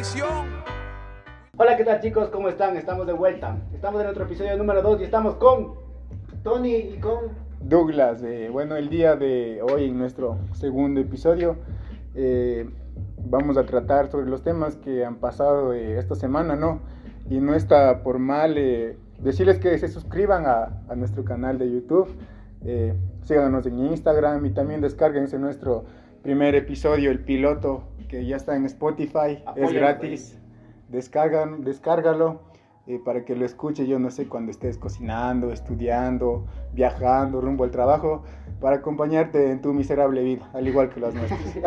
prisión. Hola, ¿qué tal chicos? ¿Cómo están? Estamos de vuelta. Estamos en otro episodio número 2 y estamos con Tony y con Douglas. eh, bueno, el día de hoy, en nuestro segundo episodio, eh, vamos a tratar sobre los temas que han pasado eh, esta semana, ¿no? Y no está por mal eh, decirles que se suscriban a, a nuestro canal de YouTube, eh, síganos en Instagram y también descárguense nuestro primer episodio, el piloto, que ya está en Spotify, es gratis. Descargan, descárgalo eh, para que lo escuche, yo no sé, cuando estés cocinando, estudiando, viajando, rumbo al trabajo, para acompañarte en tu miserable vida, al igual que las nuestras.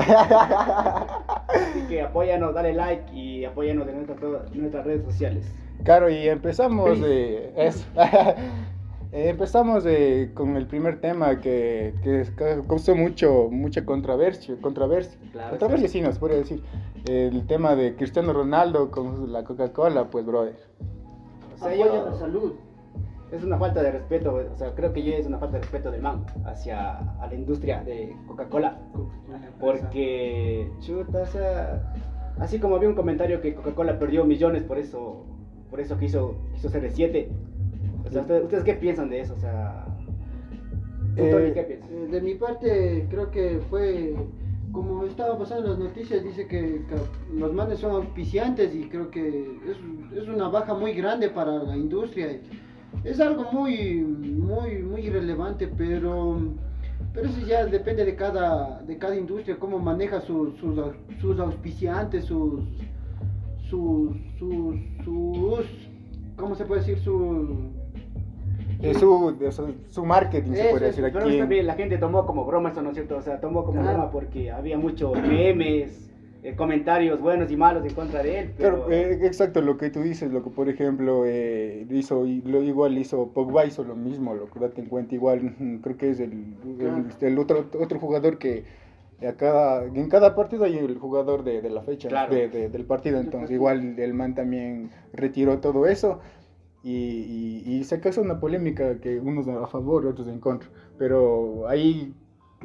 Así que apóyanos, dale like y apóyanos en nuestras, redes sociales. Claro, y empezamos de eso. Eh, empezamos eh, con el primer tema que, que causó mucho, mucha controversia. Controversia, Claro, controversia sí nos puede decir. El tema de Cristiano Ronaldo con la Coca-Cola, pues, brother. O sea, Apoya yo, la salud. es una falta de respeto, o sea, creo que yo es una falta de respeto del man hacia a la industria de Coca-Cola. Porque, chuta, o sea, así como había un comentario que Coca-Cola perdió millones por eso, por eso quiso, quiso CR7. O sea, ¿ustedes, qué piensan de eso? O sea, ¿tú, Eh, Tony, qué piensas? Eh, De mi parte, creo que fue como estaba pasando en las noticias, dice que, que los manes son auspiciantes y creo que es, es una baja muy grande para la industria. Es algo muy, muy, muy irrelevante, pero, pero eso ya depende de cada, de cada industria, cómo maneja sus, sus, sus auspiciantes, sus, sus, sus, sus, ¿cómo se puede decir? Sus... Eh, su, de su, su marketing, se Eso, puede decir Pero aquí. en- también la gente tomó como broma eso, ¿no es cierto? O sea, tomó como Claro. broma porque había muchos memes, eh, comentarios buenos y malos en contra de él. Pero, Claro, eh, exacto, lo que tú dices, lo que por ejemplo eh, hizo, lo igual hizo Pogba, hizo lo mismo, lo que date en cuenta, igual creo que es el, Claro. el otro, otro jugador que a cada, en cada partido hay el jugador de, de la fecha, Claro. de- de- del partido, entonces igual el man también retiró todo eso. Y, y, y se causó una polémica que unos a favor, otros en contra. Pero ahí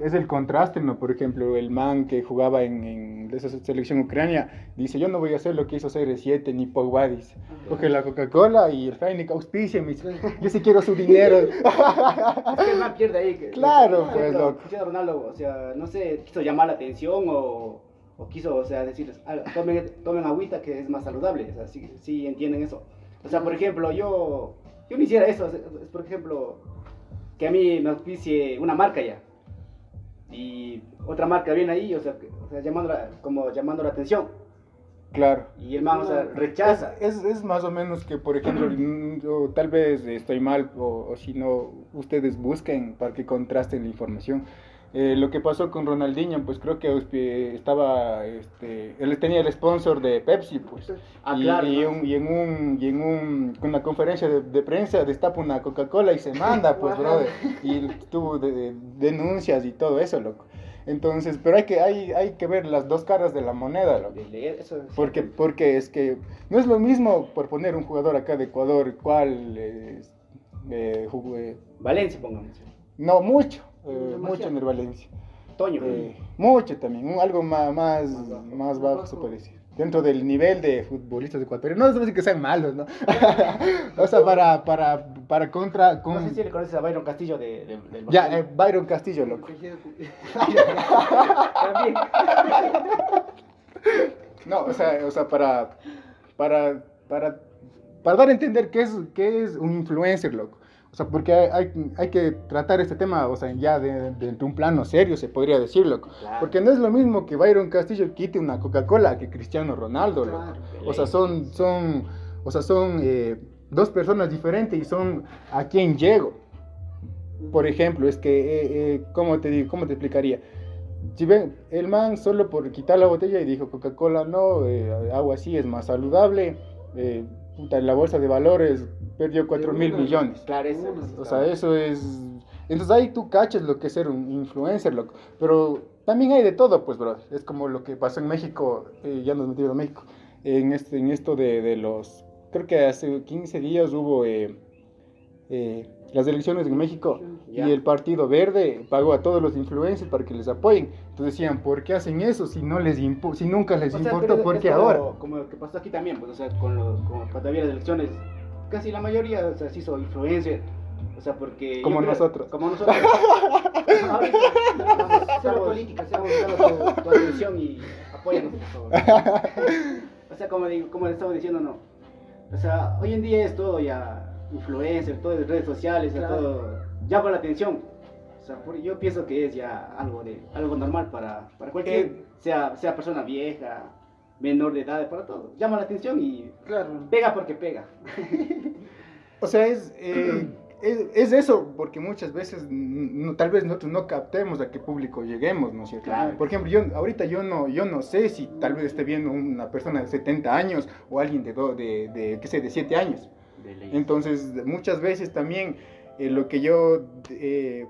es el contraste, ¿no? Por ejemplo, el man que jugaba en, en esa selección ucrania dice, yo no voy a hacer lo que hizo CR7 ni Pogba, dice. Coge la Coca-Cola y el Heineken auspicia, dice, yo sí quiero su dinero. es que el man pierde ahí. que- Claro, Por pues, loco. Ronaldo, o sea, no sé, quiso llamar la atención o, o quiso, o sea, decirles, "Ah, tomen, tomen agüita que es más saludable. O sea, sí, sí entienden eso. O sea, por ejemplo, yo, yo no hiciera eso. es, por ejemplo, que a mí me auspicie una marca ya. Y otra marca viene ahí, o sea, que- o sea llamando la- como llamando la atención. Claro. Y el man, o sea, rechaza. Es, es, es más o menos que, por ejemplo, mm, yo tal vez estoy mal o, o si no, ustedes busquen para que contrasten la información. Eh, lo que pasó con Ronaldinho, pues creo que estaba, este, él tenía el sponsor de Pepsi, pues. Ah, y, claro, y, un- y en un, y en un, con una conferencia de, de prensa destapa una Coca-Cola y se manda, pues, brother. Y tuvo de- de- denuncias y todo eso, loco. Entonces, pero hay que, hay, hay que ver las dos caras de la moneda, loco. Porque, porque es que no es lo mismo por poner un jugador acá de Ecuador, cual eh, eh, eh, Valencia, pongamos. no mucho, eh, Demasiado. mucho en el Valencia, Toño. Eh, mucho también, un- algo más, más, Más bajo. más bajo se puede decir. Dentro del nivel de futbolistas ecuatorianos, no es decir que sean malos, ¿no? o sea, para, para, para contra, con... No sé si le conoces a Byron Castillo de, de- del Ya, eh, Byron Castillo, loco. También. No, o sea, o sea para, para, para, para dar a entender qué es, qué es un influencer, loco. O sea, porque hay, hay, hay que tratar este tema, o sea, ya de, de, de un plano serio, se podría decir, loco. Claro. Porque no es lo mismo que Byron Castillo quite una Coca-Cola que Cristiano Ronaldo, loco. Claro. O sea, son, son, o sea, son eh, dos personas diferentes y son a quién llego. Por ejemplo, es que, eh, eh, ¿cómo, te digo, ¿cómo te explicaría? Si ven, el man solo por quitar la botella y dijo Coca-Cola no, eh, agua sí es más saludable, eh, puta, la bolsa de valores perdió 4 mil millones. Claro, eso. O sea, eso es... Entonces ahí tú cachas lo que es ser un influencer, loco. Pero también hay de todo, pues, brother. Es como lo que pasó en México, eh, ya nos metimos a México, en, este, en esto de, de los... Creo que hace 15 días hubo... eh, eh, las elecciones en México y el Partido Verde pagó a todos los influencers para que les apoyen. Entonces decían, ¿por qué hacen eso si no les si nunca les O sea, importó? pero ¿Por qué ahora? Como lo que pasó aquí también, pues, o sea, con, los, con cuando había las elecciones, casi la mayoría, o sea, se hizo influencer. O sea, porque. Como nosotros. Como nosotros. Solo política, tu, tu atención y apóyanos, por favor. O sea, como, como le estaba diciendo, no. O sea, hoy en día es todo ya influencer, todo es redes sociales, Claro. todo llama la atención. O sea, yo pienso que es ya algo de algo normal para, para cualquier, sea, sea persona vieja, menor de edad, para todo. Llama la atención y Claro. pega porque pega. O sea, es, eh, es, es eso, porque muchas veces mm, no- tal vez nosotros no captemos a qué público lleguemos, ¿no es cierto? Claro. Por ejemplo, yo ahorita yo no, yo no sé si tal vez esté viendo una persona de 70 años o alguien de, do- de, de qué sé, de 7 años. Entonces, muchas veces también eh, lo que yo, eh,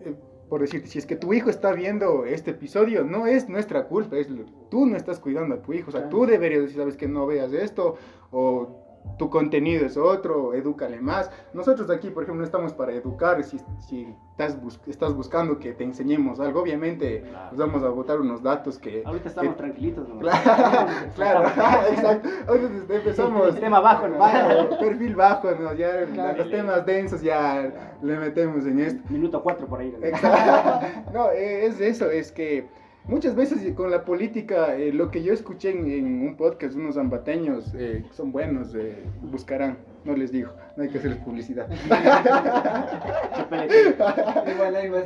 eh, por decirte, si es que tu hijo está viendo este episodio, no es nuestra culpa, es tú no estás cuidando a tu hijo, o sea, tú deberías decir, sabes que no veas esto, o tu contenido es otro, edúcale más. Nosotros aquí, por ejemplo, no estamos para educar, si, si estás, bus- estás buscando que te enseñemos algo, obviamente Claro. nos vamos a botar unos datos que... Ahorita estamos que- tranquilitos, ¿no? Claro, claro, exacto. Ahorita empezamos Tema bajo, ¿no? bajo, perfil bajo, ¿no? Ya Claro. los temas densos ya le metemos en esto. Minuto 4 por ahí. ¿no? Exacto. No, eh, es eso, es que muchas veces con la política, eh, lo que yo escuché en, en un podcast, unos zambateños, eh, son buenos, eh, buscarán, no les digo, no hay que hacerles publicidad. Igual ahí vas.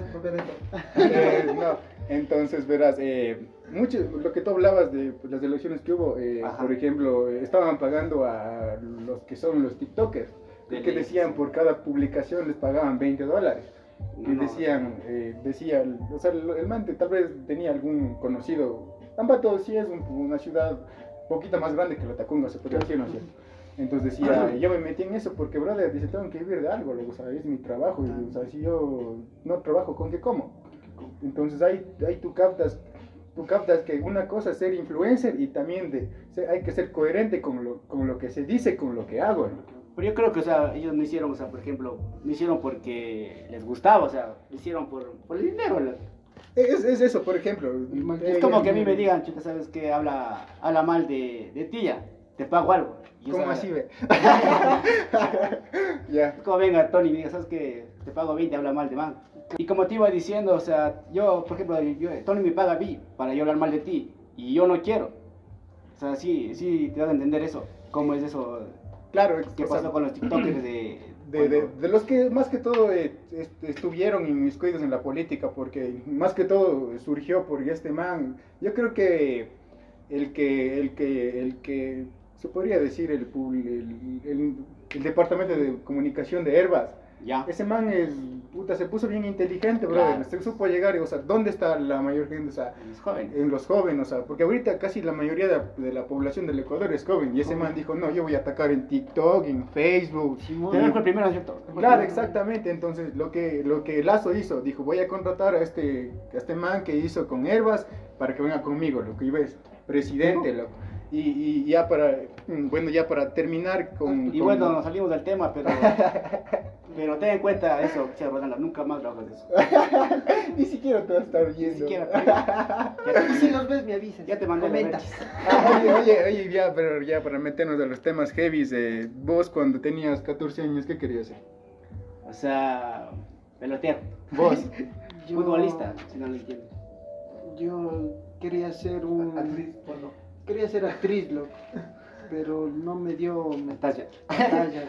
Eh, no, entonces verás, eh, mucho, lo que tú hablabas de pues, las elecciones que hubo, eh, por ejemplo, estaban pagando a los que son los TikTokers, que decían por cada publicación les pagaban 20 dólares. No, Y decían, eh, decía, o sea, el el man te- tal vez tenía algún conocido. Ambato sí es un- una ciudad poquito más grande que la Tacunga, se podría decir, ¿no es cierto? Entonces decía, yo me metí en eso porque, brother, dice, tengo que vivir de algo, o sea, es mi trabajo, y, o sea, si yo no trabajo, ¿con qué como? Entonces ahí, ahí tú captas, tú captas que una cosa es ser influencer y también de, hay que ser coherente con lo, con lo que se dice, con lo que hago, ¿no? Pero yo creo que, o sea, ellos no hicieron, o sea, por ejemplo, no hicieron porque les gustaba, o sea, lo hicieron por, por el dinero. Es, es eso, por ejemplo. Es eh, como que a mí me digan, chuta, ¿sabes qué? Habla, habla mal de, de ti ya, te pago algo. Y, ¿Cómo así, ve? ya. Es como venga Tony y me diga, ¿sabes qué? Te pago 20, habla mal de man. Y como te iba diciendo, o sea, yo, por ejemplo, yo- Tony me paga a mí para yo hablar mal de ti y yo no quiero. O sea, sí, sí, te das a entender eso. ¿Cómo es eso? Claro, ¿Qué o sea, pasó con los TikTokers de... de, de- los que más que todo eh, est- estuvieron inmiscuidos en la política, porque más que todo surgió por este man. Yo creo que el que, el que, el que se podría decir el, el, el- el departamento de comunicación de Herbas, Ya. ese man es, puta, se puso bien inteligente, brother. Claro. Se supo llegar, o sea, ¿dónde está la mayor gente? O sea, Los jóvenes. en los jóvenes, o sea, porque ahorita casi la mayoría de, de la población del Ecuador es joven y ese man dijo, no, yo voy a atacar en TikTok, en Facebook. Pero él fue el primero, ¿cierto? Fue el Claro, primero. exactamente, entonces lo que, lo que Lazo hizo, dijo, voy a contratar a este, a este man que hizo con Herbas para que venga conmigo, lo que iba es presidente, loco. Y, y ya para, mm, bueno, ya para terminar con... Y con- bueno, nos salimos del tema, pero... pero ten en cuenta eso, che, nunca más lo hagas de eso. Ni siquiera te vas a estar Ni viendo. siquiera. Ya Y te, si los ves, me avisas. ya te mandé recha. Ah, oye, oye, oye, ya, pero ya para meternos a los temas heavy, eh, vos cuando tenías 14 años, ¿qué querías ser? O sea, pelotero. Vos. Yo- Futbolista, si no lo entiendes. Yo quería ser un. Porno. Quería ser actriz, loco. Pero no me dio me Estás ya. talla.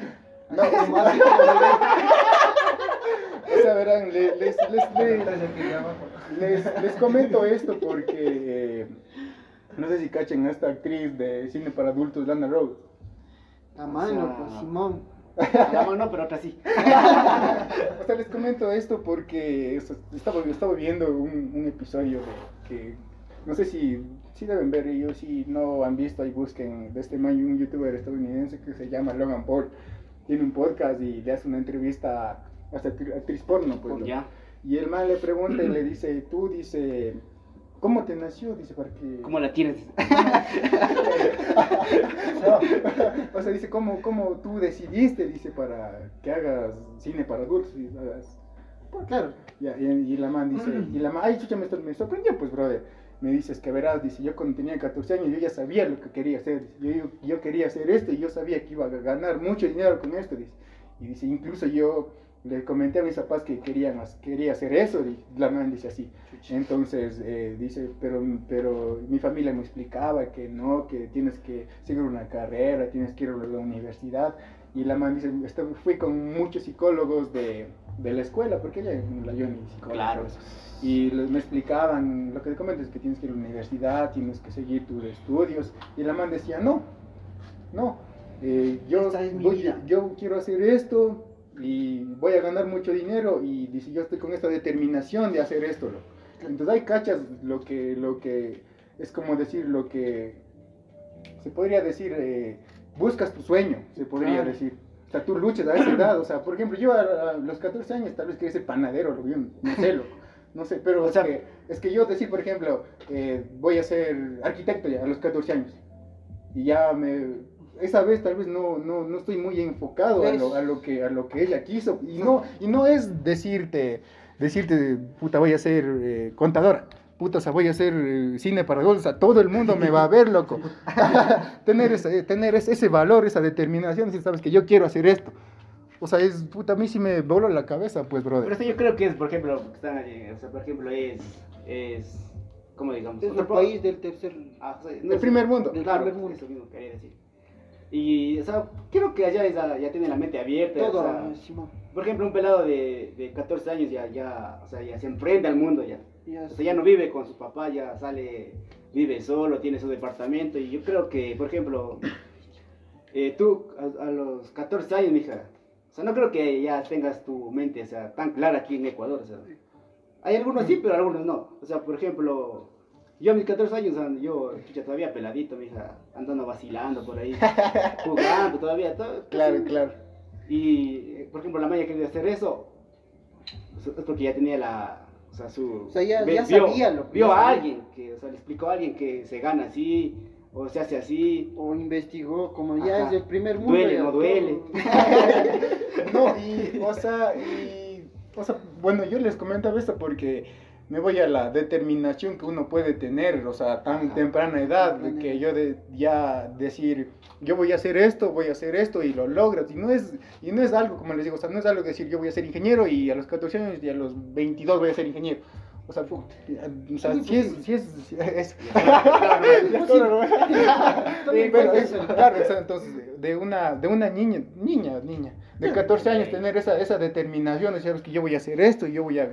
No, como- así verán, le- les, les, les, les- les comento esto porque eh, no sé si cachen a esta actriz de cine para adultos, Lana Rhodes. A mano, pues Simón. La mano no, pero otra sí. O sea, les comento esto porque o sea, estaba, estaba viendo un, un episodio de que no sé si, si deben ver ellos, si no han visto, ahí busquen de este man, un youtuber estadounidense que se llama Logan Paul. Tiene un podcast y le hace una entrevista a esta actri- actriz porno, pues. ¿no? Ya. Y el man le pregunta y le dice, tú dice, ¿Cómo te nació? Dice, para. ¿Cómo la tienes? No, o sea, dice, ¿cómo, ¿cómo tú decidiste, dice, para que hagas cine para adultos? Y hagas... Pues, claro. Ya, y, y la man dice, y la man, ay, chucha, me, me sorprendió, pues, brother. Me dices que verás, dice, yo cuando tenía 14 años, yo ya sabía lo que quería hacer. Dice, yo, yo, quería hacer esto y yo sabía que iba a ganar mucho dinero con esto, dice. Y dice, incluso yo le comenté a mis papás que querían, quería hacer eso, y la man dice así. Entonces, eh, dice, pero, pero mi familia me explicaba que no, que tienes que seguir una carrera, tienes que ir a la universidad. Y la man dice, "Esto- fui con muchos psicólogos de, de la escuela, porque ella no la psicólogo. Claro. pues. Y les- me explicaban, lo que te comento es que tienes que ir a la universidad, tienes que seguir tus estudios. Y la man decía, no, no, eh, yo, es voy- yo quiero hacer esto y voy a ganar mucho dinero y dice, yo estoy con esta determinación de hacer esto. loco". Entonces ahí cachas lo que, lo que es como decir lo que se podría decir, eh, buscas tu sueño, se podría Claro. decir. O sea, tú luchas a esa edad, o sea, por ejemplo, yo a, a los 14 años tal vez quería ser panadero, loco, yo no sé, loco, no sé, pero O es, sea- que, es que yo decir, por ejemplo, eh, voy a ser arquitecto ya a los 14 años, y ya me, esa vez tal vez no, no, no estoy muy enfocado a lo, a lo que, a lo que ella quiso, y no, y no es decirte, decirte, puta, voy a ser eh, contadora. Puta, o sea, voy a hacer eh, cine para adultos, o sea, todo el mundo me va a ver, loco. tener ese, tener ese, ese valor, esa determinación, decir, sabes que yo quiero hacer esto. O sea, es, puta, a mí sí me voló la cabeza, pues, Pero brother. esto yo creo que es, por ejemplo, están, eh, o sea, por ejemplo, es, es, ¿cómo digamos? Es el país del tercer. Ah, o sea, El primer mundo. Del Claro, primer mundo. eso mismo quería decir. Y, o sea, creo que allá ya, ya tiene la mente abierta. Todo, o sea, por ejemplo, un pelado de, de 14 años ya, ya, o sea, ya se enfrenta al mundo ya. Ya O sea, ya no vive con su papá, ya sale, vive solo, tiene su departamento. Y yo creo que, por ejemplo, eh, tú a, a los 14 años, mija, o sea, no creo que ya tengas tu mente, o sea, tan clara aquí en Ecuador. O sea, hay algunos sí, pero algunos no. O sea, por ejemplo, yo a mis 14 años, yo chucha, todavía peladito, mija, andando vacilando por ahí, jugando todavía. todo- Claro, claro. Y, eh, por ejemplo, la Maya quería hacer eso, es porque ya tenía la, sea, su... O sea, ya- ve- ya vio, sabía lo que- Vio a alguien, que, o sea, le explicó a alguien que se gana así, o se hace así. O investigó, como ya Ajá. es el primer mundo. Duele, no duele. No, y, o sea, y, o sea, bueno, yo les comentaba esto porque me voy a la determinación que uno puede tener, o sea, tan Ajá. temprana edad, que yo de, ya decir, yo voy a hacer esto, voy a hacer esto y lo logras, y no es, y no es algo, como les digo, o sea, no es algo de decir, yo voy a ser ingeniero y a los 14 años y a los 22 voy a ser ingeniero. O sea, o si es, si es, si es- Sí, pero cuenta es- claro, entonces, de una, de una niña, niña, niña, de 14 años, tener esa, esa determinación, de sabes que yo voy a hacer esto, y yo voy a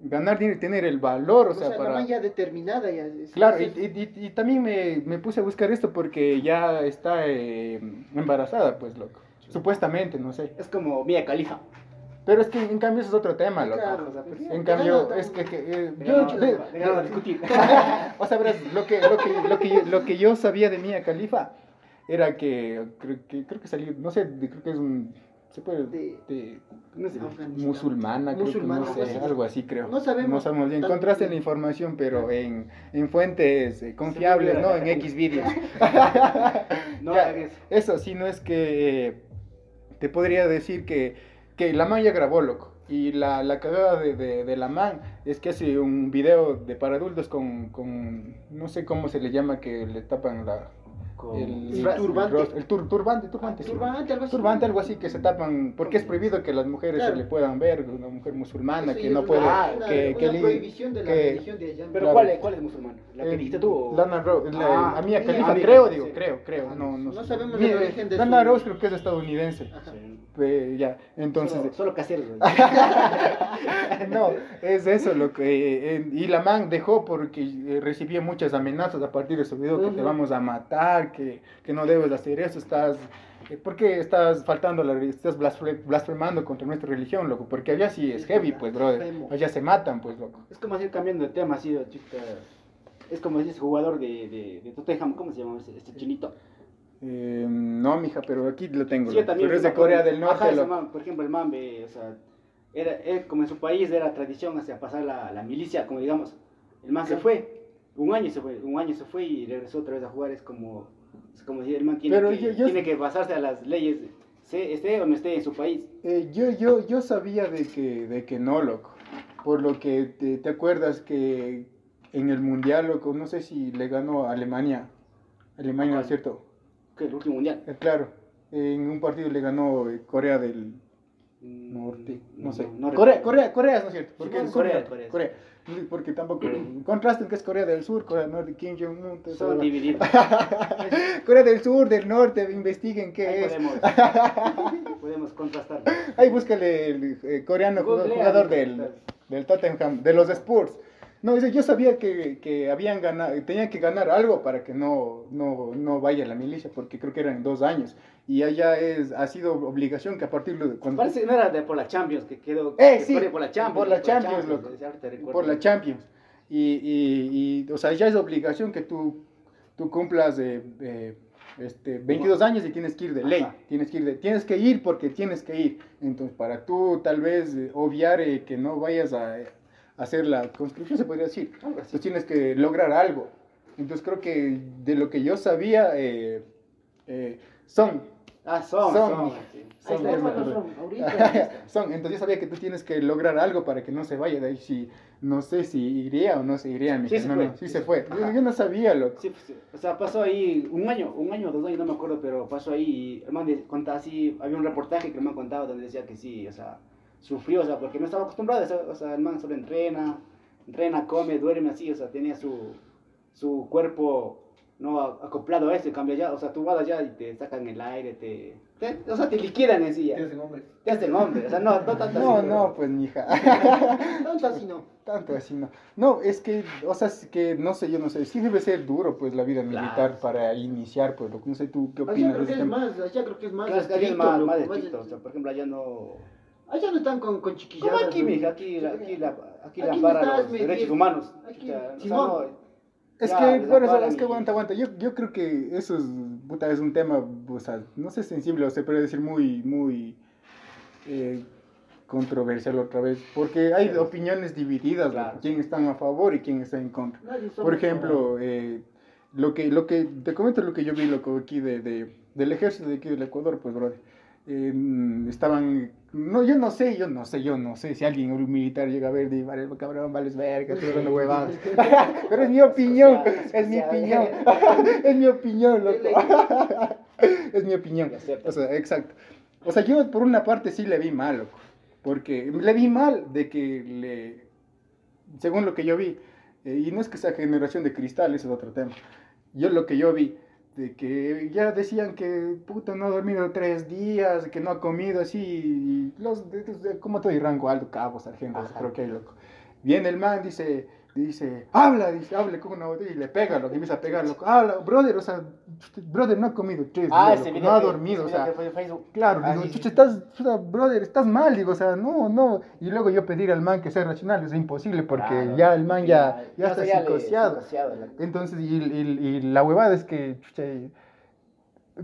ganar dinero y tener el valor, o O sea, sea, para... determinada. Ya, es- Claro, y, es- y- y- y también me, me puse a buscar esto porque ya está eh, embarazada, pues, loco. Supuestamente, no sé. Es como Mia Califa. Pero es que en cambio eso es otro tema, loco. Claro, o sea, pues, En cambio, es que, que, eh, yo, de- de discutir. o sea, verás, lo que, lo que, lo que, yo, lo que yo sabía de Mia Khalifa era que creo que, creo que salió, no sé, creo que es un, se puede, De- de- No sé. Musulmana, creo Musulmana, que no algo sé, así. algo así creo. No sabemos. No sabemos bien. Encontraste la información, pero en, en fuentes eh, confiables, ¿no? En X vídeos. No Ya. Eso sí, no es que eh, te podría decir que, que la man ya grabó, loco. Y la, la cagada de, de, de la man es que hace un video de para adultos con, con, no sé cómo se le llama, que le tapan la... Con El, turbante. el tur- turbante, turbante. sí. Turbante, algo así. Turbante, algo así, que se tapan, porque es prohibido que las mujeres Claro. se le puedan ver, una mujer musulmana, que no puede, una- Ah, una- que, una prohibición de la que- religión de allá. Pero. ¿cuál, es, ¿cuál es musulmán? ¿La que dijiste tú? o- Lana Rose, la- Ah, a Mia sí, Khalifa, Mia creo, digo, sí. creo, creo, no, no, No sabemos el origen de Lana su- Rose creo que es estadounidense. Eh, ya, entonces, Solo, solo caseros. güey. no, es eso lo que, eh, y la man dejó porque eh, recibía muchas amenazas a partir de su video, que te vamos a matar, que, que no debes hacer eso, estás, eh, ¿por qué estás faltando, la, estás blasfe- blasfemando contra nuestra religión, loco? Porque allá sí es heavy, pues, brother, allá se matan, pues, loco. Es como así cambiando de tema, así, chica. Es como ese jugador de, de, de Tottenham, ¿cómo se llama ese, este chinito? Eh, no, mija, pero aquí lo tengo, Sí, yo también pero es de Corea del Norte, Ajá, loco. man, por ejemplo, el man, ve, o sea, era, él, como en su país era tradición hacia pasar la, la milicia, como digamos. El man se fue un año se fue, un año se fue y regresó otra vez a jugar, es como, es como si el man tiene, Pero que, yo- yo- tiene que basarse a las leyes, se- esté o no esté en su país. Eh, yo, yo, yo sabía de que, de que no, loco. Por lo que te, te acuerdas que en el Mundial, loco, no sé si le ganó a Alemania. Alemania, ¿no es cierto? Que el último mundial. Eh, claro, en un partido le ganó eh, Corea del Mm, Norte, no sé. no Corea, recuerdo. Corea, Corea, ¿no es cierto? Porque Corea, no, Corea. Corea. Porque tampoco contrasten que es Corea del Sur, Corea del Norte, Kim Jong-un. Son divididos. Corea del Sur, del Norte, investiguen qué Ahí es. podemos, podemos contrastar. Ahí búscale el eh, coreano jugador ahí, del, del Tottenham, de los Spurs. No, dice, yo sabía que, que habían ganado, tenían que ganar algo para que no, no, no vaya a la milicia, porque creo que eran dos años. Y allá es, ha sido obligación que a partir de cuando... Parece que no era de por la Champions, que quedó. Eh, que sí, por la Champions. por la Champions, ahorita recuerdo. por la Champions. Y, y, y, o sea, ya es obligación que tú, tú cumplas eh, eh, este, 22 años y tienes que ir de ley. Ajá. Tienes que ir, de, tienes que ir porque tienes que ir. Entonces, para tú tal vez eh, obviar eh, que no vayas a, hacer la conscripción, se podría decir. Algo así. Entonces tienes que lograr algo. Entonces creo que de lo que yo sabía eh, eh, son. Ah, son, Son, son. Son, son, ahorita. son. Entonces yo sabía que tú tienes que lograr algo para que no se vaya de ahí. Si, no sé si iría o no se iría, mi Sí se no, fue, no, sí sí se fue. Yo, yo no sabía, loco. Sí, pues, sí. o sea, pasó ahí un año, un año, dos años, no me acuerdo, pero pasó ahí y el man contaba así, había un reportaje que el man contaba donde decía que sí, o sea, sufrió, o sea, porque no estaba acostumbrado, o sea, o sea, el man solo entrena, entrena, come, duerme así, o sea, tenía su, su cuerpo no acoplado a eso, y cambia ya, o sea, tú vas allá y te sacan el aire, te, te- o sea, te liquidan en sí, ya. te hacen hombre, o sea, no, no tanto No, así, no, pero- pues mija. Tanto así no. Tanto así no. No, es que, o sea, es que no sé, yo no sé. Sí debe ser duro, pues, la vida Claro. militar para iniciar, pues, lo que no sé tú qué Allá opinas de creo que es más, allá creo que es más. Claro, es allá más más estricto, o sea, por ejemplo, allá no... Allá no están con, con chiquilladas. Como aquí, ¿no? mija, aquí, la- aquí, la, aquí, la Aquí amparan estás, los derechos humanos. aquí, O sea, no, Es Ya, que, amparan es que aguanta, aguanta. Yo, yo creo que eso es, puta, es un tema, o sea, no sé, sensible, o se puede decir muy, muy eh, controversial otra vez, porque hay Sí. opiniones divididas, Claro. loco, quién están a favor y quién está en contra. Por ejemplo, eh, lo que, lo que, te comento lo que yo vi, loco, aquí de, de- del ejército de aquí del Ecuador, pues, brother. Eh, estaban, no, yo no sé, yo no sé, yo no sé si alguien, un militar llega a ver, dice, vale, cabrón, vales verga, estoy hablando huevadas. Pero es mi opinión, es mi opinión, es mi opinión, loco. es mi opinión. O sea, exacto. O sea, yo por una parte sí le vi mal, loco. Porque le vi mal de que le, según lo que yo vi, eh, y no es que sea generación de cristal, eso es otro tema. Yo lo que yo vi, de que ya decían que puta no ha dormido tres días, que no ha comido así, y los, de- de- ¿cómo te doy rango alto? Cabo, sargento, creo que hay loco. Viene el man, dice, dice, habla, dice, hable con una botella y le pega, lo que empieza a pegar, loco. Habla, brother, o sea, brother no ha comido tres Ah, días, loco, no ha dormido, o sea. Claro, Ah, digo, sí, sí, chucha, sí. estás, chucha, brother, estás mal, digo, o sea, no, no. Y luego yo pedir al man que sea racional, es imposible porque Claro. ya el man ya, Ya, ya está ya psicoseado. Entonces, y, y- y la huevada es que, chucha,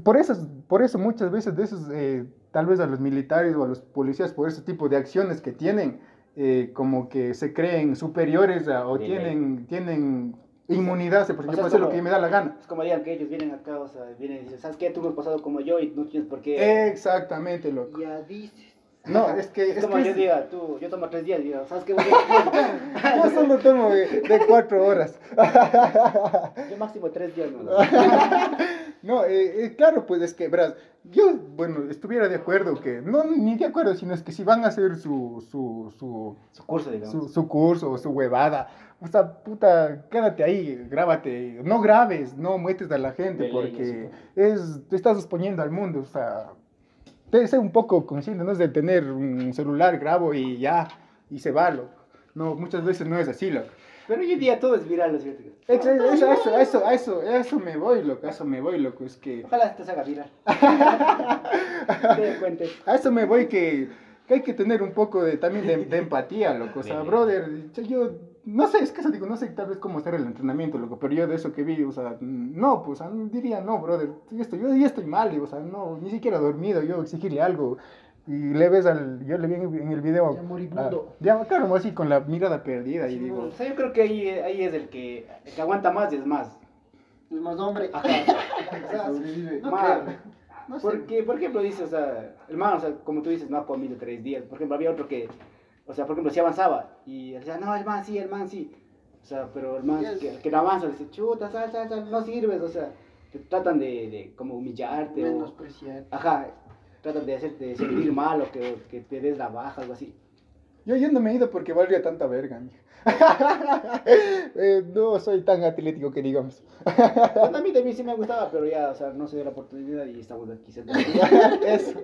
por eso, por eso muchas veces de esos, eh, tal vez a los militares o a los policías, por ese tipo de acciones que tienen, eh, como que se creen superiores a- o tienen, tienen inmunidad, se- porque O yo sea, puedo hacer lo que me da la gana. Es como digan que ellos vienen acá, o sea, vienen y dicen, ¿sabes qué? Tú me has pasado como yo y no tienes por qué. Exactamente, loco. Ya dices. No, es que... es es como que yo es- diga, tú, yo tomo tres días y digo, ¿sabes qué? Yo solo tomo de, de cuatro horas. yo máximo tres días, no. No, eh, eh, claro, pues es que, verás, yo, bueno, estuviera de acuerdo que, no, ni de acuerdo, sino es que si van a hacer su, su, su, Su curso, digamos. su, su curso o su huevada, o sea, puta, quédate ahí, grábate, no grabes, no muestres a la gente, porque es, te estás exponiendo al mundo, o sea, ser un poco consciente, no es de tener un celular, grabo y ya, y se va, loco. No, muchas veces no es así, loco. Pero hoy en día todo es viral, ¿no es cierto? Eso, eso, eso, eso, eso, eso me voy, loco, a eso me voy, loco, es que... Ojalá esto se haga viral. Te. A eso me voy que, que hay que tener un poco de, también de, de empatía, loco. O sea, Sí. brother, yo no sé, es que eso digo, no sé tal vez cómo hacer el entrenamiento, loco, pero yo de eso que vi, o sea, no, pues diría, no, brother, yo estoy, yo ya estoy mal, o sea, no, ni siquiera dormido, yo exigirle algo. Y le ves al. Yo le vi en, en el video. Ya moribundo. ah, ya, claro, así con la mirada perdida. y Sí, digo. o sea, yo creo que ahí, ahí es el que, el que aguanta más y es más. Es más hombre. Ajá. O sea, Sobrevive. No más. No sé. Porque, por ejemplo, dice, o sea, el man, o sea, como tú dices, no ha comido tres días. Por ejemplo, había otro que, o sea, por ejemplo, si avanzaba y decía, no, el man sí, el man sí. O sea, pero el man Yes. que, que no avanza, le dice, chuta, sal, sal, sal, no sirves. O sea, te tratan de, de como humillarte. O, Menospreciar. ajá, tratan de hacerte sentir mal o que, que te des la baja, algo así. Yo, yo no me he ido porque valía tanta verga. Eh, no soy tan atlético que digamos. Bueno, a mí también sí me gustaba, pero ya, o sea, no se dio la oportunidad y estamos aquí. Eso.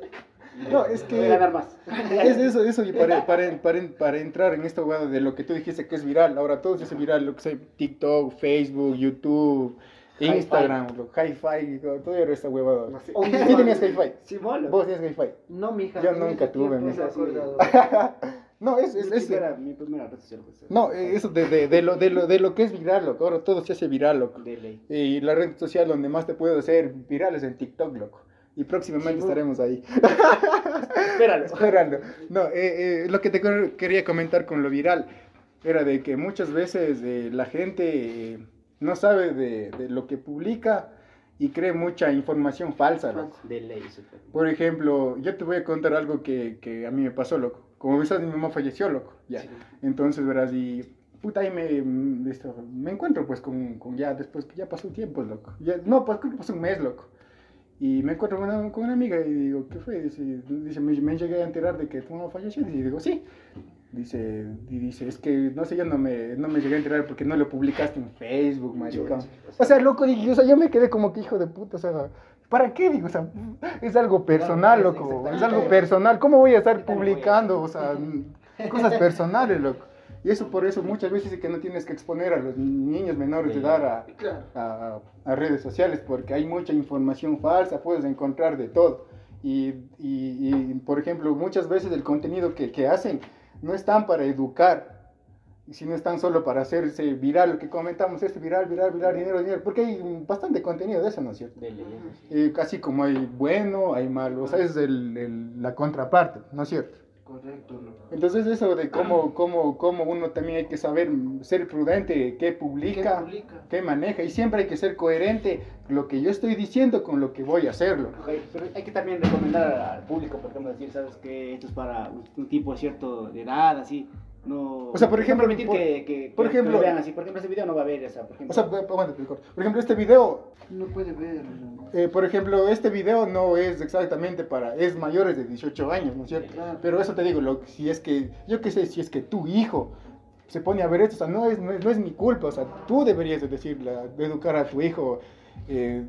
No, es que- Voy a ganar más. Es eso, eso, y para, para, para, para entrar en esta hueá de lo que tú dijiste que es viral, ahora todo se hace viral, lo que sea TikTok, Facebook, YouTube. Instagram, lo- Hi-Fi, todo era esta huevada. No sé. ¿Sí tenías Hi-Fi? Sí. ¿Vos tenías Hi-Fi? No, mija. Yo nunca tuve, mija. No, es, es, Mi es- primera, mi primera red social. pues, no, eso de, de, de, lo, de, lo, de lo que es viral, loco, ahora todo se hace viral, loco. De ley. Y la red social donde más te puedo hacer viral es en TikTok, loco. Y próximamente Sí, estaremos ahí. Espéralo. Esperando. No, eh, eh, lo que te quería comentar con lo viral era de que muchas veces eh, la gente eh, no sabe de, de lo que publica y cree mucha información falsa. loco. De ley. Por ejemplo, yo te voy a contar algo que, que a mí me pasó, loco. Como ves, mi mamá falleció, loco. Ya. Sí. Entonces, verás, y puta, ahí me, mm, esto, me encuentro pues con, con ya, después que ya pasó tiempo, loco. Ya, no, pues creo que pasó un mes, loco. Y me encuentro con una, con una amiga y digo, ¿qué fue? Dice, dice me, me llegué a enterar de que tu mamá falleció. Y digo, sí. Dice, y dice, es que no sé, yo no me, no me llegué a enterar porque no lo publicaste en Facebook, maricón. O sea, loco, dije, o sea, yo me quedé como que hijo de puta, o sea, ¿para qué? Digo, o sea, es algo personal, loco, es algo personal. ¿Cómo voy a estar publicando, o sea, cosas personales, loco? Y eso por eso muchas veces es que no tienes que exponer a los niños menores de edad a, a, a redes sociales porque hay mucha información falsa, puedes encontrar de todo. Y, y- y, por ejemplo, muchas veces el contenido que, que hacen no están para educar, sino están solo para hacerse viral, lo que comentamos, esto viral, viral, viral, dinero, dinero, porque hay bastante contenido de eso, ¿no es cierto? De ley. Eh, casi como hay bueno, hay malo, o sea, es el- el- la contraparte, ¿no es cierto? Correcto. Entonces eso de cómo, cómo, cómo uno también hay que saber ser prudente, qué publica, ¿Qué publica? qué maneja, y siempre hay que ser coherente lo que yo estoy diciendo con lo que voy a hacerlo. Pero hay que también recomendar al público, por ejemplo, decir, ¿sabes que Esto es para un, tipo cierto de edad, así. No, O sea, por no ejemplo, permitir por- que, que, por que ejemplo- lo vean así. Por ejemplo, ese video no va a haber esa, por ejemplo. O sea, por ejemplo, este video, No puede ver. eh, por ejemplo, este video no es exactamente para, es mayores de 18 años, ¿no es cierto? Claro. Pero eso te digo, lo, si es que, yo qué sé, si es que tu hijo se pone a ver esto, o sea, no es, no es, no es mi culpa, o sea, tú deberías de decirle, de educar a tu hijo, eh,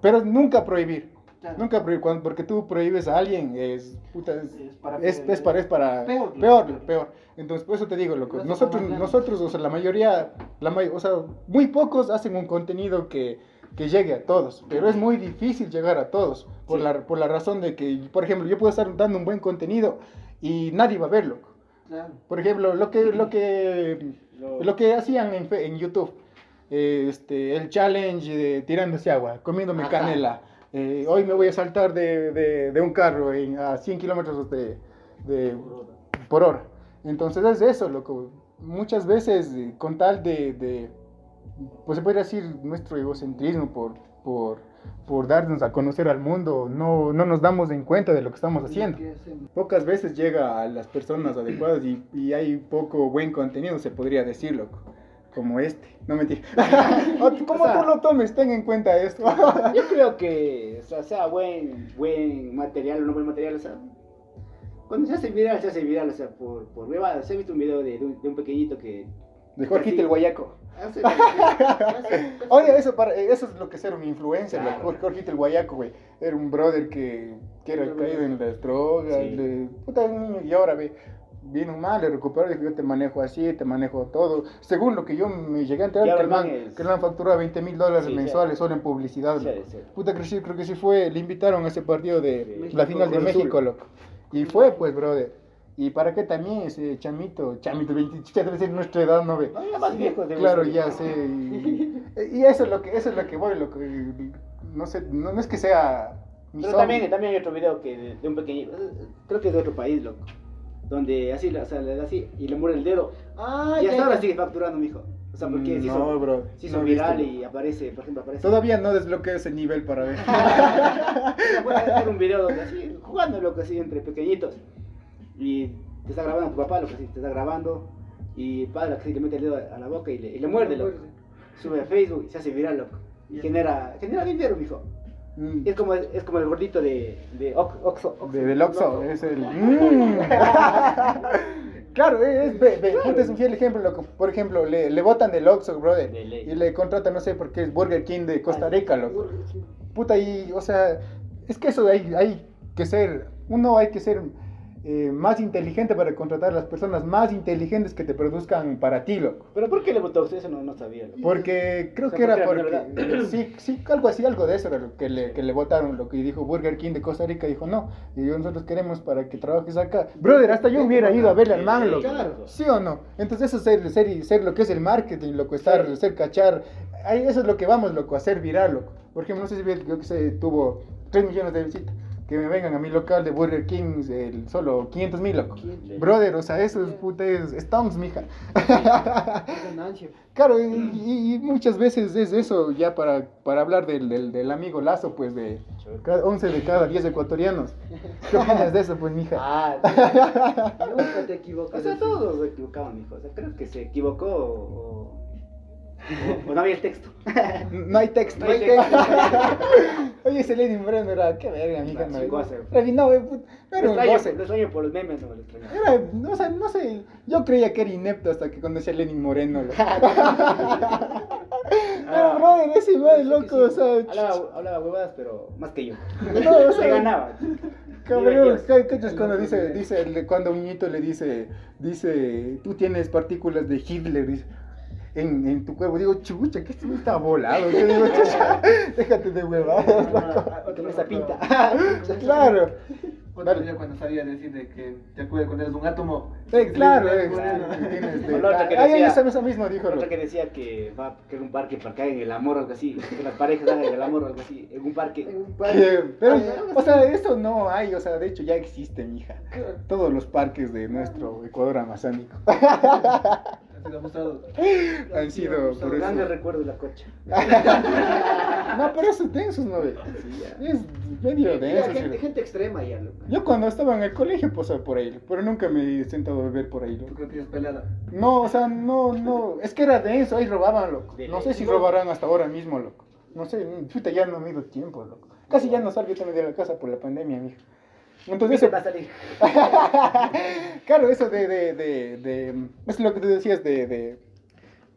pero nunca prohibir. Claro. Nunca prohibir, cuando- porque tú prohíbes a alguien, es, puta, es, Es para es, para, es para Peor, peor. Entonces, por eso te digo, loco, nosotros, nosotros, o sea, la mayoría, la o sea, muy pocos hacen un contenido que, que llegue a todos, pero es muy difícil llegar a todos, por, Sí. la, por la razón de que, por ejemplo, yo puedo estar dando un buen contenido y nadie va a verlo. Claro. Por ejemplo, lo que, lo que, Lo- que hacían en, en YouTube, eh, este, el challenge de tirándose agua, comiéndome Ajá. canela. eh, hoy me voy a saltar de, de- de un carro en- a 100 kilómetros de, de- por hora. Entonces es eso, loco. Muchas veces, eh, con tal de, pues se podría decir nuestro egocentrismo por, por, por darnos a conocer al mundo, no, no nos damos en cuenta de lo que estamos haciendo pocas veces llega a las personas adecuadas y, y hay poco buen contenido, se podría decir, loco. Como este, no mentira. Como O sea- tú lo tomes, ten en cuenta esto. Yo creo que, o sea, sea buen, buen material o no buen material, o sea, cuando se hace viral, se hace viral, o sea, por, por huevadas. He visto un video de, de un, de un pequeñito que... De Jorgito el Guayaco. Oye, eso, para, eso es lo que es ser un influencer, Claro. loco. Jorge- Jorgito el Guayaco, güey. Era un brother que, que era caído en las drogas. Sí. le- puta, niño, y ahora ve, vino mal, le recuperó, dijo, yo te manejo así, te manejo todo. Según lo que yo me llegué a enterar, que el man, es- que el man facturaba 20 mil dólares Sí, mensuales sí. solo en publicidad. Sí, loco. sí. Puta, creo, que sí- creo que sí fue, le invitaron a ese partido de Sí. la final de. México, loco. Y fue, pues, brother. ¿Y para qué también ese chamito, chamito, 20, ya debe ser nuestra edad, ¿no ve? No, ya más viejos deben Claro, ser. ya sé. Y, y eso es lo que eso es lo que voy, lo que no sé, no, no es que sea Pero son- también, también hay otro video que de, de un pequeño, eh, creo que es de otro país, loco. Donde así, o sea, le da así y le muere el dedo. Ah, y ya, hasta ahora ya. sigue facturando, mijo. O sea, porque se hizo, Mm, No, bro. se hizo no viral visto. y aparece, por ejemplo, aparece. Todavía no desbloqueo ese nivel para ver. Era un video donde así, jugando, loco, así entre pequeñitos. Y te está grabando tu papá, lo que sí, te está grabando. Y padre, que sí, le mete el dedo a la boca y le, y le muerde, loco. Sube a Facebook y se hace viral, loco. Y genera, genera dinero, mijo. Mm. Es como, es como el gordito de, de Ox- Oxo. Oxo. De, del Oxxo, es el... Mm. claro, es, ve- ve, puta, es un fiel ejemplo, loco. Por ejemplo, le, le botan del Oxxo, brother. De. Y le contratan, no sé por qué, es Burger King de Costa Rica, loco. Puta, y, o sea, es que eso hay, hay que ser, uno hay que ser eh, más inteligente para contratar a las personas más inteligentes que te produzcan para ti, loco. ¿Pero por qué le votó usted? Eso no, no sabía, loco. Porque creo O sea, que era porque sí, sí, algo así, algo de eso era lo que le, que le votaron, lo que dijo Burger King de Costa Rica, dijo no, y nosotros queremos para que trabajes acá. Brother, hasta yo hubiera ido a verle al man, loco. ¿Sí o no? Entonces eso es ser, ser, ser lo que es el marketing, loco, estar, Sí. ser cachar, ahí eso es lo que vamos, loco, a hacer viral, loco. Por ejemplo, no sé si que se tuvo 3 millones de visitas. Que me vengan a mi local de Burger King el, solo 500 mil, loco. Brother, o sea, eso es puta, es stonks, mija. Ganancia. Claro, y, y- muchas veces es eso, ya para, para hablar del, del, del amigo Lazo, pues de cada 11 de cada 10 ecuatorianos. ¿Qué opinas de eso, pues, mija? Ah, Nunca te equivocas. o sea, todos se equivocaban, mijo. O sea, creo que se equivocó o, o, o no había el texto. No hay texto. No hay texto. Oye, ese Lenin Moreno era, qué verga, mija. No, No, no, eh, no Lo era un extraño, lo por los memes, no me lo extraño. Era, no, o sea, no sé, yo creía que era inepto hasta que conocí a Lenin Moreno. loco. Pero, brother, ese de loco, o sea, Hablaba, hablaba huevadas, pero más que yo. No, o sea, Se ganaba. Cabrón, Divertidos. ¿qué- qué es cuando dice, dice, cuando un niñito le dice, dice, tú tienes partículas de Hitler, dice, en, en tu cuerpo, digo, chucha, que este no está volado, yo digo, chucha, déjate de huevadas, loco. Con esa pinta. Claro, Otro día cuando sabía decir de que te acuerdas cuando eres un átomo. eh, claro, Sí, claro. tú tienes de- otra que decía- eso, eso mismo dijo, Otra que decía que va a querer un parque para que hagan el amor o algo así. Que las parejas hagan el amor o algo así. En un parque. En un Que- parque. Pero, o sea, eso no hay, o sea, de hecho ya existe, mija. Todos los parques de nuestro Ecuador Ha han sido por eso. Grandes recuerdos la cocha. No, pero eso densos, ¿no? Es medio denso. gente, gente extrema ya, loco. Yo cuando estaba en el colegio pasaba por ahí, pero nunca me he sentado a beber por ahí. Tú loco. creo que tienes pelada. No, o sea, no, no, es que era denso, ahí robaban, loco. No sé si robarán hasta ahora mismo, loco. No sé, ya no me ido tiempo, loco. Casi ya no salgo también de la casa por la pandemia, mija. Entonces Eso va a salir. claro, eso de, de, de, de, es lo que tú decías de, de,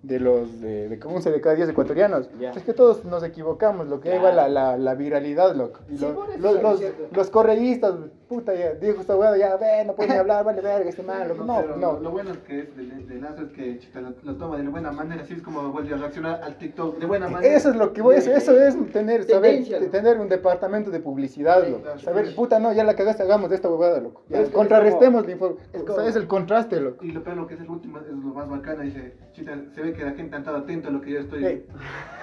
de los, de, de como 11 de cada 10 ecuatorianos. Es que todos nos equivocamos, lo que Claro. va la, la, la viralidad, loco. Sí, los, los, cierto. los correístas, puta, ya, dijo esta weá, ya, ve, no puede ni hablar, vale verga, este man, loco. No, no. Lo bueno es que es de, de Lazo es que chita, lo, lo toma de buena manera, así es como vuelve a reaccionar al TikTok de buena manera. Eso es lo que voy a hacer, eso es tener, saber, tener un departamento de publicidad, Sí, loco. claro, Saber, sí. puta, no, ya la cagaste, hagamos de esta huevada, loco. Ya, Es contrarrestemos como- la información. es O sea, como- es el contraste, loco. Y lo peor lo que es el último es lo más bacana, dice, chita, se ve que la gente ha estado atento a lo que yo estoy. Eh,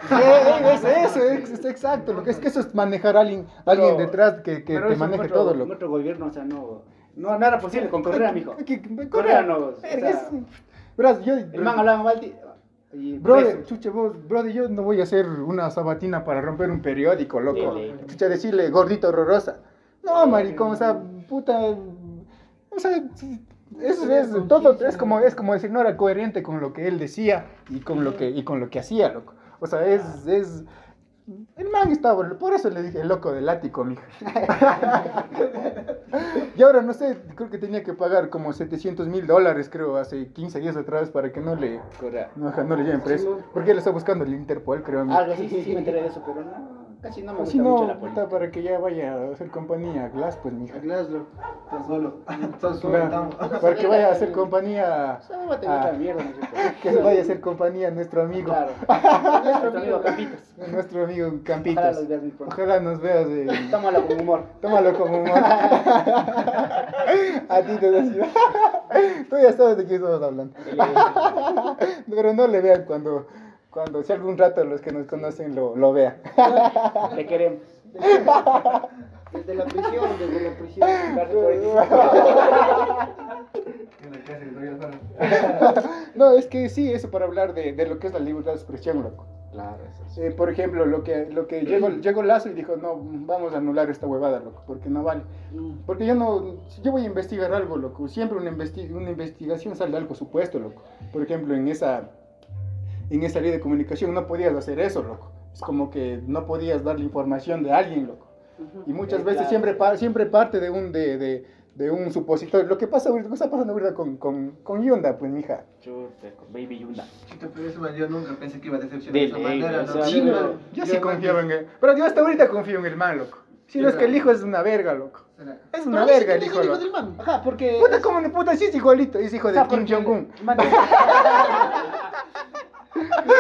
es eso, es, es exacto. Lo que es que eso es manejar a alguien, alguien detrás que, que te eso maneje todo, loco. Gobierno, o sea, no, no, no era posible con Correa, mijo. Correa no, o sea, Verás, yo. El man hablaba mal. Y Brother, chuche, vos, brother, yo no voy a hacer una sabatina para romper un periódico, loco. Sí, sí. Chucha, decirle gordita horrorosa. No, maricón, o sea, puta. O sea, es, es, todo es como, es como decir, no era coherente con lo que él decía y con lo que, y con lo que hacía, loco. O sea, es, es. El man estaba, por eso le dije el loco del ático, mija. y ahora no sé, creo que tenía que pagar como 700 mil dólares, creo, hace 15 días atrás para que no le, no, no le lleven preso. Porque él está buscando el Interpol, creo. Algo así, sí, sí me enteré de eso, pero no, casi no me gusta Si mucho no, la puta, política. para que ya vaya a hacer compañía a Glass, pues, mija. Glasgow. Estás solo. Estás solo, Claro, estamos. para que vaya a hacer compañía, Esa hueva te Ah. gusta mierda, no sé por qué. que vaya a hacer compañía a nuestro amigo, Claro. Nuestro amigo Campitos. a nuestro amigo Ojalá Campitos. los veas muy pronto. Ojalá nos veas, eh, Tómalo con humor. tómalo como humor. a ti te decía, tú ya sabes de qué estamos hablando. Pero no le vean cuando, cuando si algún rato los que nos conocen lo, lo vean. Le queremos. Desde la prisión, desde la prisión. No, es que sí, eso para hablar de, de lo que es la libertad de expresión, loco. Claro, eso sí. Eh, por ejemplo, lo que, lo que llegó, llegó Lazo y dijo, no, vamos a anular esta huevada, loco, porque no vale. Porque yo no, si yo voy a investigar algo, loco, siempre una, investi- una investigación sale algo supuesto, loco. Por ejemplo, en esa, en esa ley de comunicación no podías hacer eso, loco. Es como que no podías darle información de alguien, loco. Y muchas Sí, veces claro. siempre, siempre parte de un, de, de, de un supositorio. Lo que pasa ahorita, que está pasando ahorita con, con, con Yunda, pues, mija. Chuta, con Baby Yunda. Chito, pero eso, man, yo nunca pensé que iba a decepcionar De de esa manera, ¿no? Sí, yo- man, Yo sí confiaba en él. Pero yo hasta ahorita confío en el man, loco. Si no es que el hijo es una verga, loco. Es una Pero verga el es hijo, el hijo del man. Ajá, porque. Puta, como de puta, sí es igualito, es hijo de Kim Jong-un.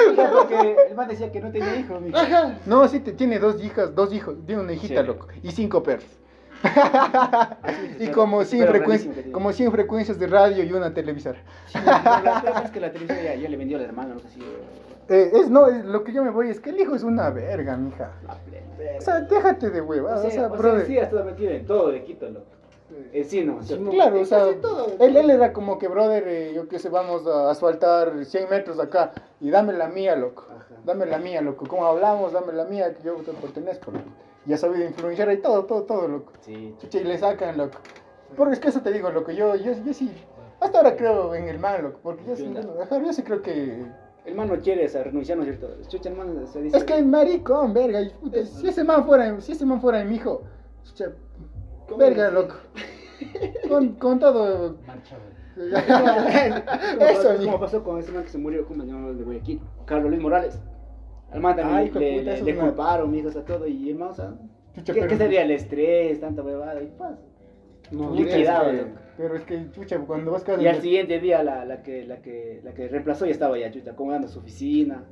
El man decía- O sea, porque el man decía que no tenía hijos, mijo. Ajá. No, sí, te- tiene dos hijas, dos hijos, tiene una hijita, Sí. loco, y cinco perros. Y como pero 100, rarísimo frecuencias, tiene. como 100 frecuencias de radio y una televisora. Sí, pero la cosa es que la televisión ya, ya le vendió al hermano, no sé si. Eh, es, no, es, lo que yo me voy es que el hijo es una verga, mija. La plena. O sea, déjate de sea, o sea, o sea, brother. sí, ha estado metido en todo de Quito, loco. En sí, no. Sí, Claro, o sea, todo. él, él era como que, brother, eh, yo que sé, vamos a asfaltar 100 metros acá y dame la mía, loco. Ajá. Dame la mía, loco. Como hablamos, dame la mía, que yo te pertenezco, loco. Y ha sabido influenciar y todo, todo, todo, loco. Sí, Chucha, y le sacan, loco. Porque es que eso te digo, loco. Yo, yo, yo sí, hasta ahora creo en el man, loco. Porque yo sí, yo sí creo que. El man no quiere o sea, renunciar, ¿no es cierto? Chucha, el man se dice. Es que maricón, verga. y puta, si ese man fuera, si ese man fuera mi hijo, chucha, ¿Cómo verga, loco. Con, con todo. Eso, Eso, como pasó con ese man que se murió, ¿cómo se llama el de Guayaquil? Carlos Luis Morales. Al man también le, puta, le- le culparon, mijo, o sea, todo. Y el man, o sea, Chucha, ¿qué, pero- qué sería el estrés, tanta huevada? Y pasa. No, Puta, es liquidado, que- loco. Pero es que, chucha, cuando vas cada Y al siguiente día la, la, que, la, que, la que reemplazó ya estaba ya chucha, acomodando su oficina,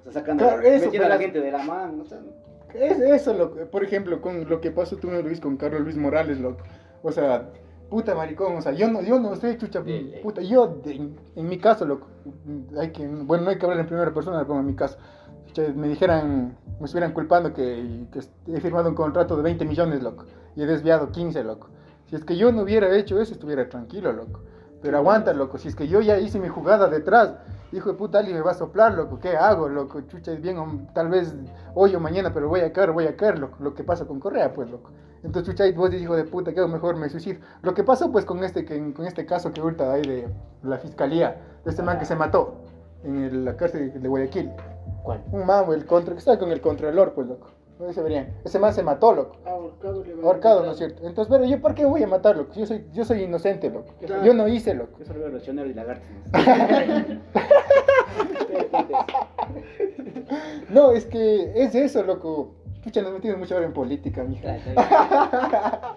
o sea, sacando, Claro, eso, metiendo a la gente de la mano, o sea, Es eso, loco. Por ejemplo, con lo que pasó tú, Luis, con Carlos Luis Morales, loco. O sea, puta maricón, o sea, yo no, yo no sé, chucha, puta, yo, de- en, mi caso, loco, hay que, bueno, no hay que hablar en primera persona, pero en mi caso, chucha, me dijeran, me estuvieran culpando que, que he firmado un contrato de 20 millones, loco, y he desviado 15, loco. Si es que yo no hubiera hecho eso, estuviera tranquilo, loco. Pero aguanta, loco, si es que yo ya hice mi jugada detrás, hijo de puta, alguien me va a soplar, loco, ¿qué hago, loco? Chucha, es bien, o- tal vez hoy o mañana, pero voy a caer, voy a caer, loco, lo que pasa con Correa, pues, loco. Entonces, chucha, y vos dices, hijo de puta, ¿qué hago? Mejor me suicido. Lo que pasó, pues, con este, que, con este caso que ahorita hay de la fiscalía, de este man que se mató en el- la cárcel de Guayaquil. ¿cuál? Un man, el contra, que está con el contralor, pues, loco. No se verían. Ese man se mató, loco. Ahorcado, le va Ahorcado. ¿no es cierto? Entonces, pero yo, ¿por qué voy a matar, loco? Yo soy, yo soy inocente, loco. Yo no hice, loco. Yo los choneros y lagartos. No, es que es eso, loco. Pucha, nos metimos mucho ahora en política, mija.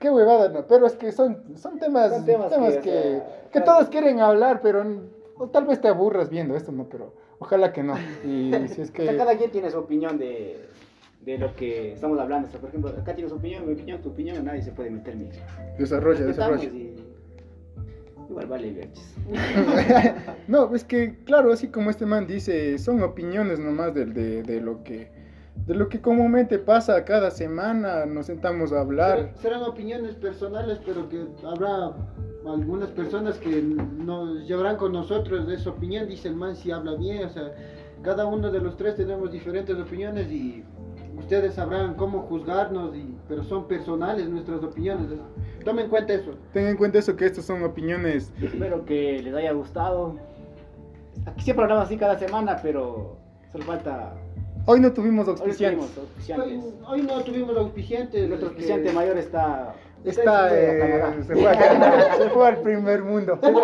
Qué huevada, no. Pero es que son, son temas, Son temas temas, que, que, o sea, que claro. todos quieren hablar, pero o tal vez te aburras viendo esto, ¿no? Pero ojalá que no. Y si es O sea, que... cada quien tiene su opinión de, de lo que estamos hablando. O sea, por ejemplo, acá tienes su opinión, mi opinión, tu opinión, nadie se puede meter mi. Desarrolla, desarrolla. y- Igual vale, verches. No, es que, claro, así como este man dice, son opiniones nomás de, de, de lo que... De lo que comúnmente pasa cada semana, nos sentamos a hablar. Serán- Serán opiniones personales, pero que habrá algunas personas que nos llevarán con nosotros de esa opinión. Dice el man si habla bien, o sea, cada uno de los tres tenemos diferentes opiniones y ustedes sabrán cómo juzgarnos, y, pero son personales nuestras opiniones. Tomen en cuenta eso. Ten en cuenta eso, que estas son opiniones Espero que les haya gustado. Aquí siempre hablamos así cada semana, pero solo falta. Hoy no tuvimos Hoy auspiciantes. tuvimos Hoy, auspiciantes. hoy no tuvimos auspiciantes. Nuestro auspiciante mayor está. Está, se fue a eh, se, fue a Canadá, se fue al primer mundo. Tiene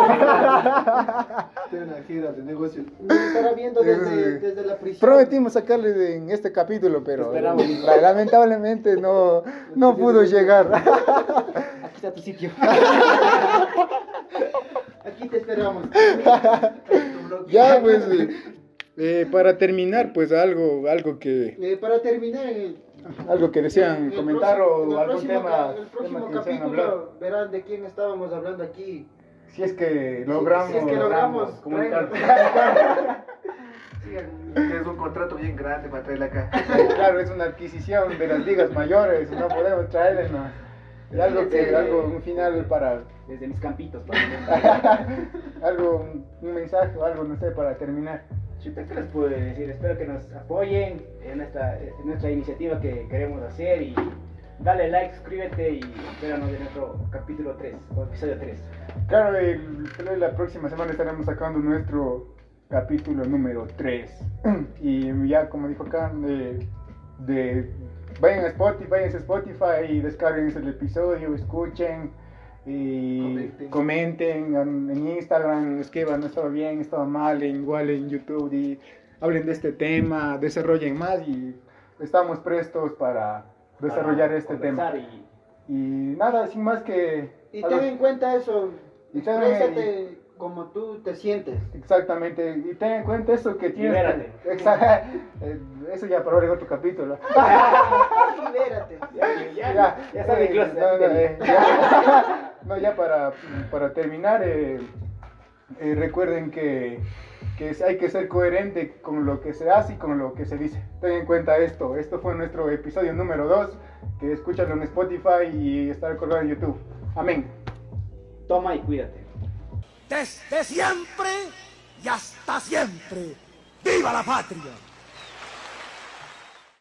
una gira de negocios. Nos estará viendo desde, Eh, desde la prisión. Prometimos sacarle de- en este capítulo, pero Esperamos. la- lamentablemente no, no pudo llegar. Aquí está tu sitio. Aquí te esperamos. ya, pues, eh, para terminar, pues algo, algo que, Eh, para terminar, algo que desean el comentar próximo- o algún tema, el tema próximo que capítulo verán de quién estábamos hablando aquí. Si es que logramos, Si es que logramos. Tienes un contrato bien grande para traerla acá. claro, es una adquisición de las ligas mayores, no podemos traerle, no. Algo que, algo, un final para, Desde mis campitos, para algo, un, un mensaje o algo, no sé, para terminar. ¿Qué les puedo decir? Espero que nos apoyen en esta, en nuestra iniciativa que queremos hacer y dale like, suscríbete y espéranos en nuestro capítulo 3 o episodio 3. Claro, el- la próxima semana estaremos sacando nuestro capítulo número 3. Y ya, como dijo acá, de, de- vayan a Spotify, vayan a Spotify y descarguen el episodio, escuchen y Comenten. comenten en, en Instagram, escriban, estaba bien, estaba mal, en- igual en YouTube y hablen de este tema, desarrollen más y estamos prestos para desarrollar Para este tema. y Y nada, sin más que... Y ten en cuenta eso, Y exprésate como tú te sientes. Exactamente, y ten en cuenta eso que tienes. Libérate. Eh, Eso ya para otro capítulo. Libérate. ya, ya, ya, ya, no, ya para, para terminar, eh, eh, recuerden que, que hay que ser coherente con lo que se hace y con lo que se dice. Ten en cuenta esto. Esto fue nuestro episodio número 2, que escúchalo en Spotify y está colgado en YouTube. Amén. Toma y cuídate. desde siempre y hasta siempre. ¡Viva la patria!